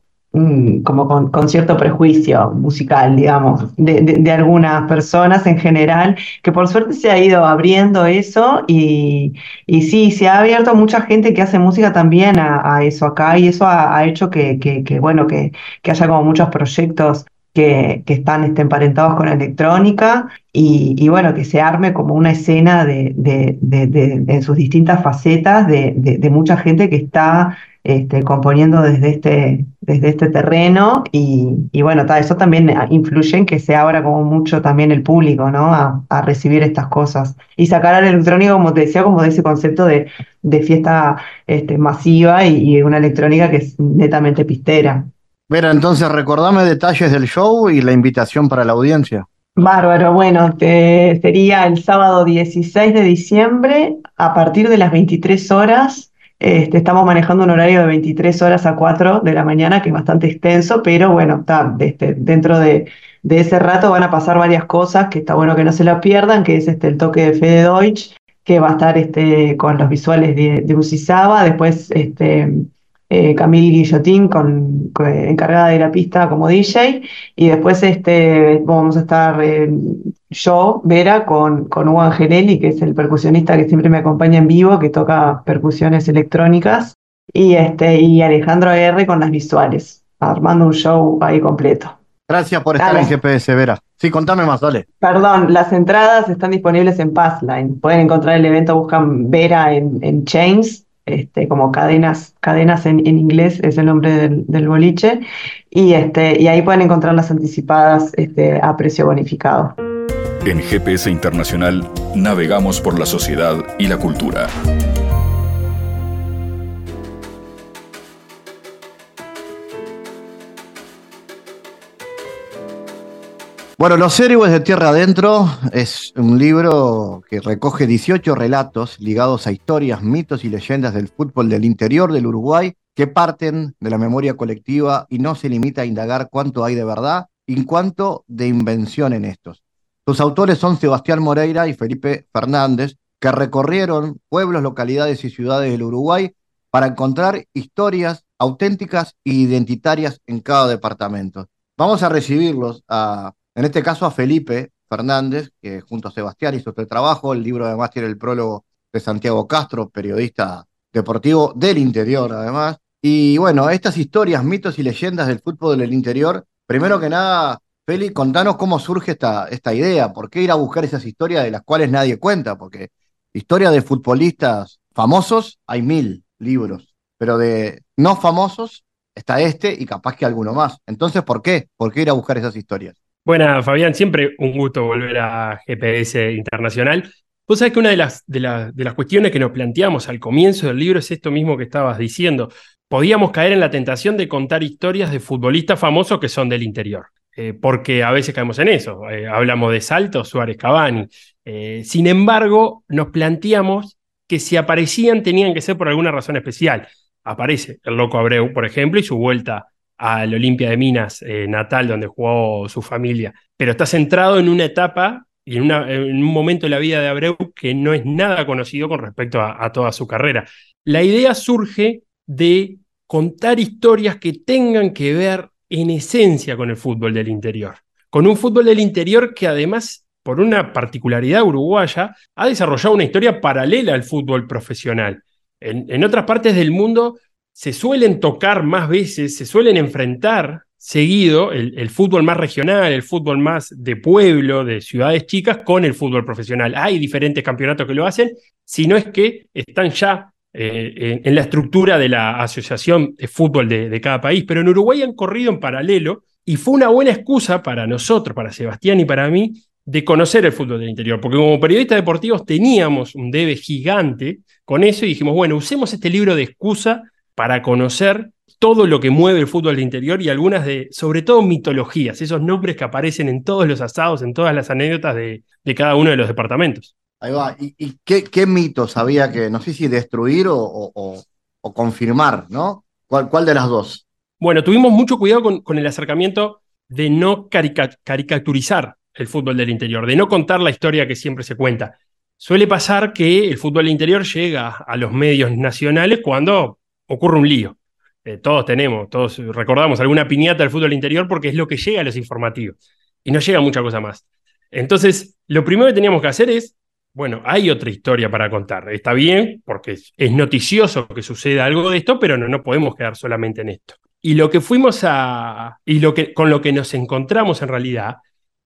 como con, cierto prejuicio musical, digamos, de, de, algunas personas en general, que por suerte se ha ido abriendo eso y, y sí, se ha abierto mucha gente que hace música también a, eso acá y eso ha, hecho que, que, bueno, que, que haya como muchos proyectos que, están este, emparentados con electrónica y, bueno, que se arme como una escena de, de, en sus distintas facetas de, mucha gente que está este, componiendo desde este, desde este terreno y, y bueno, eso también influye en que se abra como mucho también el público, ¿no? A, a, recibir estas cosas. Y sacar al electrónico, como te decía, como de ese concepto de, de fiesta este, masiva y, y una electrónica que es netamente pistera. Vera, entonces recordame detalles del show y la invitación para la audiencia. Bárbaro, bueno, sería el sábado 16 de diciembre a partir de las 23 horas. Este, estamos manejando un horario de 23 horas a 4 de la mañana, que es bastante extenso, pero bueno, está, este, dentro de, ese rato van a pasar varias cosas que está bueno que no se la pierdan, que es este, el toque de Fede Deutsch, que va a estar con los visuales de, de Usisaba, después este, eh, Camille Guillotín con, encargada de la pista como DJ, y después este, vamos a estar eh, yo, Vera, con, con Hugo Angelelli, que es el percusionista que siempre me acompaña en vivo, que toca percusiones electrónicas, y, este, y Alejandro R con las visuales, armando un show ahí completo. Gracias por estar en GPS, Vera. Sí, contame más, dale. Perdón, las entradas están disponibles en Passline. Pueden encontrar el evento, buscan Vera en, en Chains este, como cadenas, cadenas en, en, inglés es el nombre del, boliche, y, este, y ahí pueden encontrar las anticipadas este, a precio bonificado. En GPS Internacional navegamos por la sociedad y la cultura. Bueno, Los Héroes de Tierra Adentro es un libro que recoge 18 relatos ligados a historias, mitos y leyendas del fútbol del interior del Uruguay que parten de la memoria colectiva y no se limita a indagar cuánto hay de verdad y cuánto de invención en estos. Sus autores son Sebastián Moreira y Felipe Fernández, que recorrieron pueblos, localidades y ciudades del Uruguay para encontrar historias auténticas e identitarias en cada departamento. Vamos a recibirlos, a, en este caso a Felipe Fernández, que junto a Sebastián hizo este trabajo. El libro además tiene el prólogo de Santiago Castro, periodista deportivo del interior además. Y bueno, estas historias, mitos y leyendas del fútbol del interior, primero que nada, Feli, contanos cómo surge esta, esta idea, por qué ir a buscar esas historias de las cuales nadie cuenta, porque historias de futbolistas famosos hay mil libros, pero de no famosos está este y capaz que alguno más. Entonces, ¿por qué? ¿Por qué ir a buscar esas historias? Bueno, Fabián, siempre un gusto volver a GPS Internacional. Vos sabés que una de las, de, de las cuestiones que nos planteamos al comienzo del libro es esto mismo que estabas diciendo. Podíamos caer en la tentación de contar historias de futbolistas famosos que son del interior. Eh, porque a veces caemos en eso. Eh, hablamos de Salto, Suárez Cavani. Eh, sin embargo, nos planteamos que si aparecían tenían que ser por alguna razón especial. Aparece el Loco Abreu, por ejemplo, y su vuelta al Olimpia de Minas natal, donde jugó su familia. Pero está centrado en una etapa y en, un momento de la vida de Abreu que no es nada conocido con respecto a toda su carrera. La idea surge de contar historias que tengan que ver en esencia con el fútbol del interior. Con un fútbol del interior que además, por una particularidad uruguaya, ha desarrollado una historia paralela al fútbol profesional. En, otras partes del mundo se suelen tocar más veces, se suelen enfrentar seguido el, fútbol más regional, el fútbol más de pueblo, de ciudades chicas, con el fútbol profesional. Hay diferentes campeonatos que lo hacen, si no es que están ya eh, en, la estructura de la asociación de fútbol de, cada país, pero en Uruguay han corrido en paralelo y fue una buena excusa para nosotros, para Sebastián y para mí, de conocer el fútbol del interior, porque como periodistas deportivos teníamos un debe gigante con eso y dijimos, bueno, usemos este libro de excusa para conocer todo lo que mueve el fútbol del interior y algunas de, sobre todo, mitologías, esos nombres que aparecen en todos los asados, en todas las anécdotas de cada uno de los departamentos. Ahí va. ¿Y, qué, mitos había que, no sé si destruir o, confirmar, ¿no? ¿Cuál, ¿Cuál, de las dos? Bueno, tuvimos mucho cuidado con, el acercamiento de no caricaturizar el fútbol del interior, de no contar la historia que siempre se cuenta. Suele pasar que el fútbol del interior llega a los medios nacionales cuando ocurre un lío. Eh, todos tenemos, todos recordamos alguna piñata del fútbol interior porque es lo que llega a los informativos y no llega mucha cosa más. Entonces, lo primero que teníamos que hacer es bueno, hay otra historia para contar. Está bien, porque es noticioso que suceda algo de esto, pero no, no podemos quedar solamente en esto. Y lo que fuimos a. y lo que, con lo que nos encontramos en realidad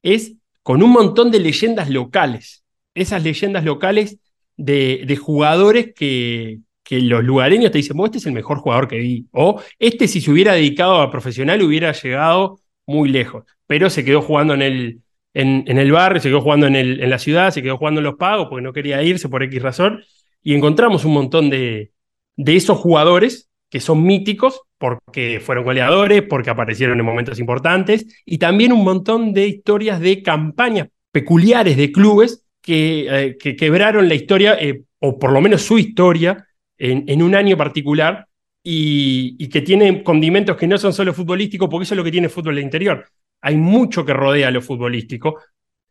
es con un montón de leyendas locales. Esas leyendas locales de, de jugadores que, que los lugareños te dicen, este es el mejor jugador que vi. O este, si se hubiera dedicado a profesional, hubiera llegado muy lejos. Pero se quedó jugando en el, en, el barrio, se quedó jugando en, la ciudad, se quedó jugando en los pagos porque no quería irse por X razón. Y encontramos un montón de, de esos jugadores que son míticos porque fueron goleadores, porque aparecieron en momentos importantes, y también un montón de historias de campañas peculiares de clubes que, eh, que quebraron la historia, eh, o por lo menos su historia, en, un año particular, y, que tienen condimentos que no son solo futbolísticos, porque eso es lo que tiene fútbol de interior hay mucho que rodea lo futbolístico,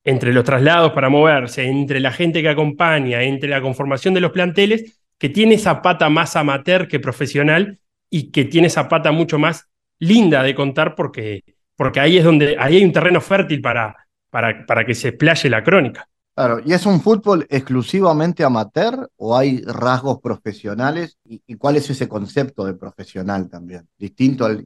entre los traslados para moverse, entre la gente que acompaña, entre la conformación de los planteles, que tiene esa pata más amateur que profesional y que tiene esa pata mucho más linda de contar porque, porque ahí es donde ahí hay un terreno fértil para, para, para que se explaye la crónica. Claro, ¿y es un fútbol exclusivamente amateur o hay rasgos profesionales? ¿Y, cuál es ese concepto de profesional también? Distinto al,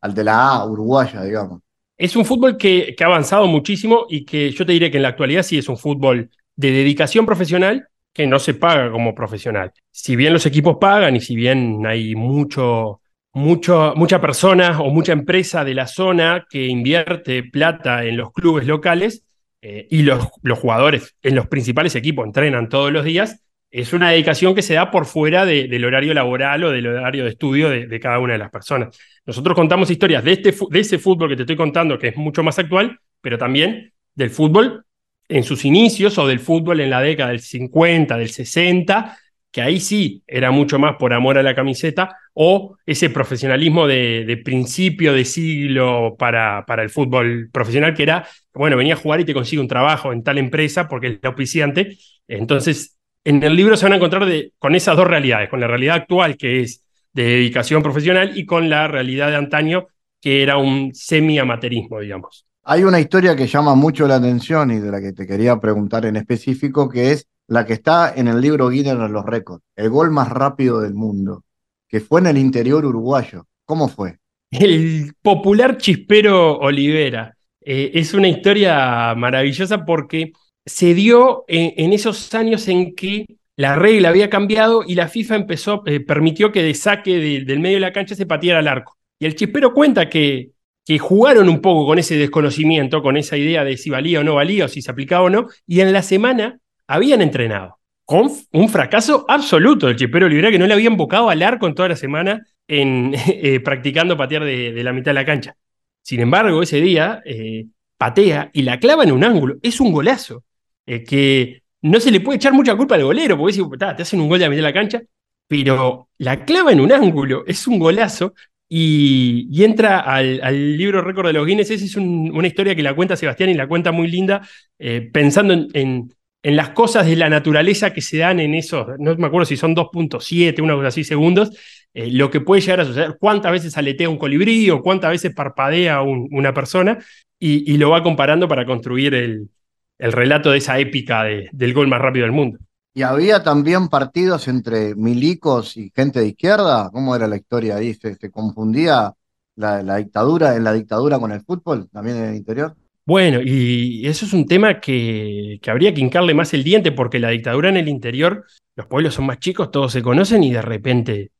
al de la A uruguaya, digamos. Es un fútbol que, ha avanzado muchísimo y que yo te diré que en la actualidad sí es un fútbol de dedicación profesional que no se paga como profesional. Si bien los equipos pagan y si bien hay mucho, mucho, mucha persona o mucha empresa de la zona que invierte plata en los clubes locales eh, y los, los jugadores en los principales equipos entrenan todos los días, es una dedicación que se da por fuera del horario laboral o del horario de estudio de, cada una de las personas. Nosotros contamos historias de, este, de ese fútbol que te estoy contando, que es mucho más actual, pero también del fútbol en sus inicios o del fútbol en la década del 50, del 60, que ahí sí era mucho más por amor a la camiseta, o ese profesionalismo de, principio de siglo para, para, el fútbol profesional, que era, bueno, venía a jugar y te consigue un trabajo en tal empresa porque es auspiciante. Entonces, en el libro se van a encontrar con esas dos realidades, con la realidad actual, que es de dedicación profesional, y con la realidad de antaño, que era un semi-amaterismo, digamos. Hay una historia que llama mucho la atención y de la que te quería preguntar en específico, que es la que está en el libro Guinness de los récords, el gol más rápido del mundo, que fue en el interior uruguayo. ¿Cómo fue? El popular chispero Olivera. Eh, es una historia maravillosa porque se dio en, esos años en que la regla había cambiado y la FIFA empezó, eh, permitió que de saque del medio de la cancha se pateara al arco. Y el chispero cuenta que, jugaron un poco con ese desconocimiento, con esa idea de si valía o no valía, o si se aplicaba o no, y en la semana habían entrenado con un fracaso absoluto del Chipero Olivera que no le habían bocado al arco en toda la semana en, eh, practicando patear de, la mitad de la cancha. Sin embargo, ese día eh, patea y la clava en un ángulo. Es un golazo eh, que no se le puede echar mucha culpa al golero, porque te hacen un gol de la mitad de la cancha, pero la clava en un ángulo es un golazo y, entra al, libro récord de los Guinness. Esa es una historia que la cuenta Sebastián y la cuenta muy linda, pensando en en las cosas de la naturaleza que se dan en esos, no me acuerdo si son 2.7, una cosa así segundos, eh, lo que puede llegar a suceder, cuántas veces aletea un colibrí o cuántas veces parpadea una persona, y, lo va comparando para construir el, el relato de esa épica del gol más rápido del mundo. ¿Y había también partidos entre milicos y gente de izquierda? ¿Cómo era la historia ahí? ¿Se, confundía la, la, dictadura en la dictadura con el fútbol también en el interior? Bueno, y eso es un tema que, habría que hincarle más el diente porque la dictadura en el interior, los pueblos son más chicos, todos se conocen y de repente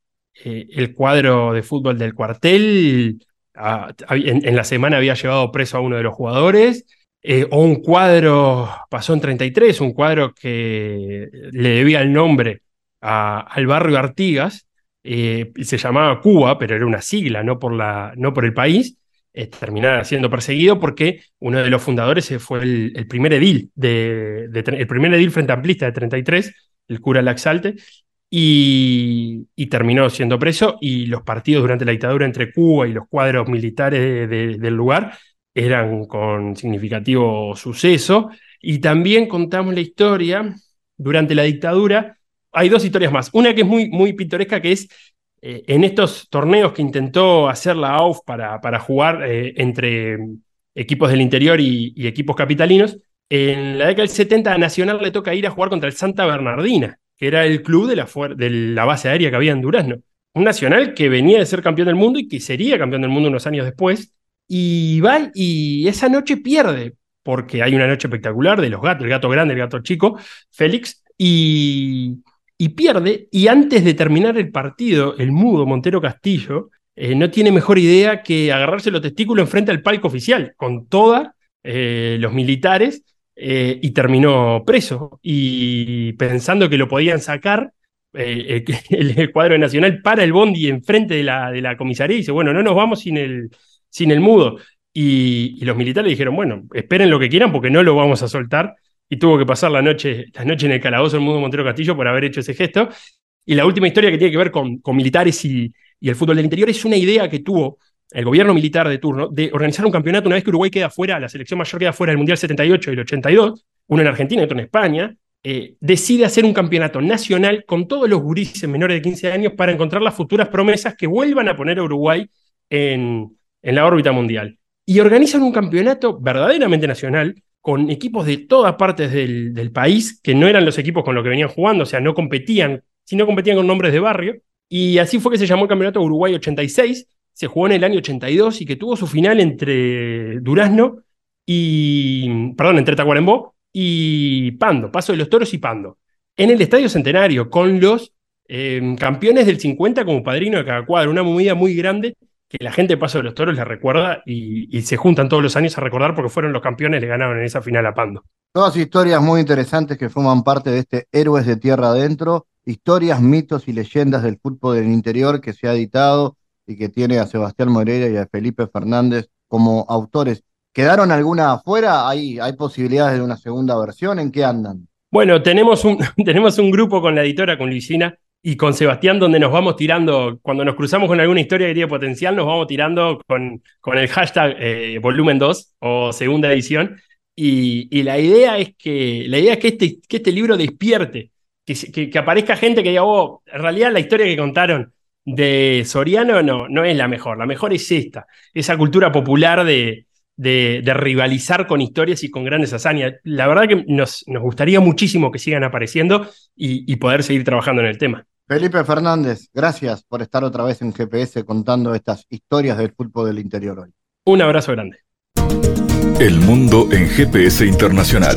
eh, el cuadro de fútbol del cuartel ah, en, la semana había llevado preso a uno de los jugadores, eh, o un cuadro pasó en 33, un cuadro que le debía el nombre al barrio Artigas, eh, se llamaba Cuba, pero era una sigla, no por, la, no por el país eh, terminar siendo perseguido porque uno de los fundadores fue el, primer edil de, el primer edil frente amplista de 33, el cura Laxalte, y, y, terminó siendo preso y los partidos durante la dictadura entre Cuba y los cuadros militares del lugar eran con significativo suceso. Y también contamos la historia durante la dictadura. Hay dos historias más. Una que es muy, muy pintoresca, que es eh, en estos torneos que intentó hacer la AUF para, para jugar eh, entre equipos del interior y, equipos capitalinos, en la década del 70 a Nacional le toca ir a jugar contra el Santa Bernardina, que era el club de la, de la base aérea que había en Durazno. Un Nacional que venía de ser campeón del mundo y que sería campeón del mundo unos años después. Y va y esa noche pierde, porque hay una noche espectacular de los gatos, el gato grande, el gato chico, Félix, y y pierde, y antes de terminar el partido, el mudo Montero Castillo eh, no tiene mejor idea que agarrarse los testículos enfrente al palco oficial, con todos eh, los militares, eh, y terminó preso. Y pensando que lo podían sacar, el, cuadro nacional para el bondi enfrente de la, de la comisaría y dice, bueno, no nos vamos sin el, sin el mudo. Y, y, los militares dijeron, bueno, esperen lo que quieran porque no lo vamos a soltar y tuvo que pasar la noche, la noche en el calabozo del mundo Montero Castillo por haber hecho ese gesto. Y la última historia que tiene que ver con, con militares y, y, el fútbol del interior es una idea que tuvo el gobierno militar de turno de organizar un campeonato una vez que Uruguay queda fuera, la selección mayor queda fuera del Mundial 78 y el 82, uno en Argentina y otro en España, eh, decide hacer un campeonato nacional con todos los gurises menores de 15 años para encontrar las futuras promesas que vuelvan a poner a Uruguay en, en la órbita mundial. Y organizan un campeonato verdaderamente nacional con equipos de todas partes del, país, que no eran los equipos con los que venían jugando, o sea, no competían, sino competían con nombres de barrio. Y así fue que se llamó el Campeonato Uruguay 86, se jugó en el año 82 y que tuvo su final entre Durazno y, perdón, entre Tacuarembó y Pando, Paso de los Toros y Pando, en el Estadio Centenario, con los eh, campeones del 50 como padrino de cada cuadro, una movida muy grande que la gente de Paso de los Toros la recuerda y, se juntan todos los años a recordar porque fueron los campeones, le ganaron en esa final a Pando. Todas historias muy interesantes que forman parte de este Héroes de Tierra Adentro, historias, mitos y leyendas del fútbol del interior que se ha editado y que tiene a Sebastián Moreira y a Felipe Fernández como autores. ¿Quedaron alguna afuera? ¿Hay, ¿Hay posibilidades de una segunda versión? ¿En qué andan? Bueno, tenemos un, tenemos un grupo con la editora, con Luisina y con Sebastián, donde nos vamos tirando, cuando nos cruzamos con alguna historia que tiene potencial, nos vamos tirando con, con el hashtag eh, volumen 2 o segunda edición. Y, la idea es que, la idea es que, este, que este libro despierte, que, que, aparezca gente que diga, oh, en realidad la historia que contaron de Soriano no, no es la mejor, la mejor es esta, esa cultura popular de, de, rivalizar con historias y con grandes hazañas. La verdad que nos, nos gustaría muchísimo que sigan apareciendo y, y poder seguir trabajando en el tema. Felipe Fernández, gracias por estar otra vez en GPS contando estas historias del fútbol del interior hoy. Un abrazo grande. El mundo en GPS Internacional.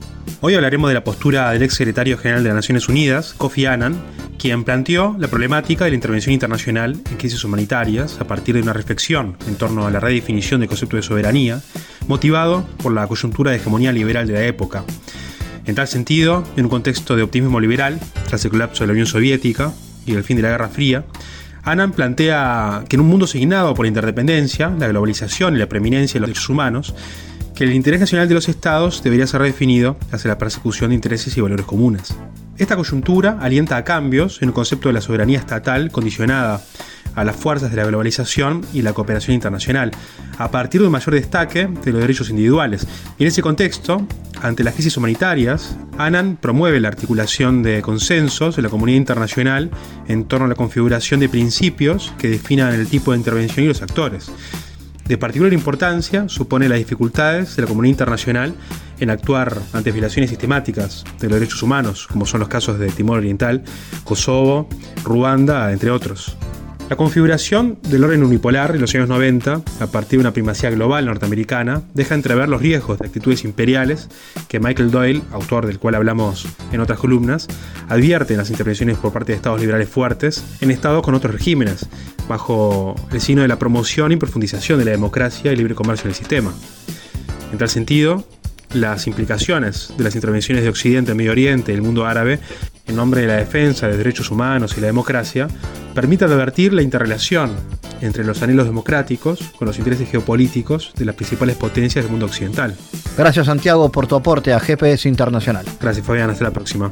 Hoy hablaremos de la postura del ex secretario general de las Naciones Unidas, Kofi Annan, quien planteó la problemática de la intervención internacional en crisis humanitarias a partir de una reflexión en torno a la redefinición del concepto de soberanía, motivado por la coyuntura de hegemonía liberal de la época. En tal sentido, en un contexto de optimismo liberal, tras el colapso de la Unión Soviética y el fin de la Guerra Fría, Annan plantea que en un mundo asignado por la interdependencia, la globalización y la preeminencia de los derechos humanos, que el interés nacional de los estados debería ser redefinido hacia la persecución de intereses y valores comunes. Esta coyuntura alienta a cambios en un concepto de la soberanía estatal condicionada a las fuerzas de la globalización y la cooperación internacional, a partir de un mayor destaque de los derechos individuales. Y en ese contexto, ante las crisis humanitarias, ANAN promueve la articulación de consensos de la comunidad internacional en torno a la configuración de principios que definan el tipo de intervención y los actores. De particular importancia supone las dificultades de la comunidad internacional en actuar ante violaciones sistemáticas de los derechos humanos, como son los casos de Timor Oriental, Kosovo, Ruanda, entre otros. La configuración del orden unipolar en los años 90, a partir de una primacía global norteamericana, deja entrever los riesgos de actitudes imperiales que Michael Doyle, autor del cual hablamos en otras columnas, advierte en las intervenciones por parte de estados liberales fuertes en estados con otros regímenes, bajo el signo de la promoción y profundización de la democracia y libre comercio en el sistema. En tal sentido, las implicaciones de las intervenciones de Occidente en Medio Oriente y el mundo árabe en nombre de la defensa de derechos humanos y la democracia, permite advertir la interrelación entre los anhelos democráticos con los intereses geopolíticos de las principales potencias del mundo occidental. Gracias Santiago por tu aporte a GPS Internacional. Gracias Fabián, hasta la próxima.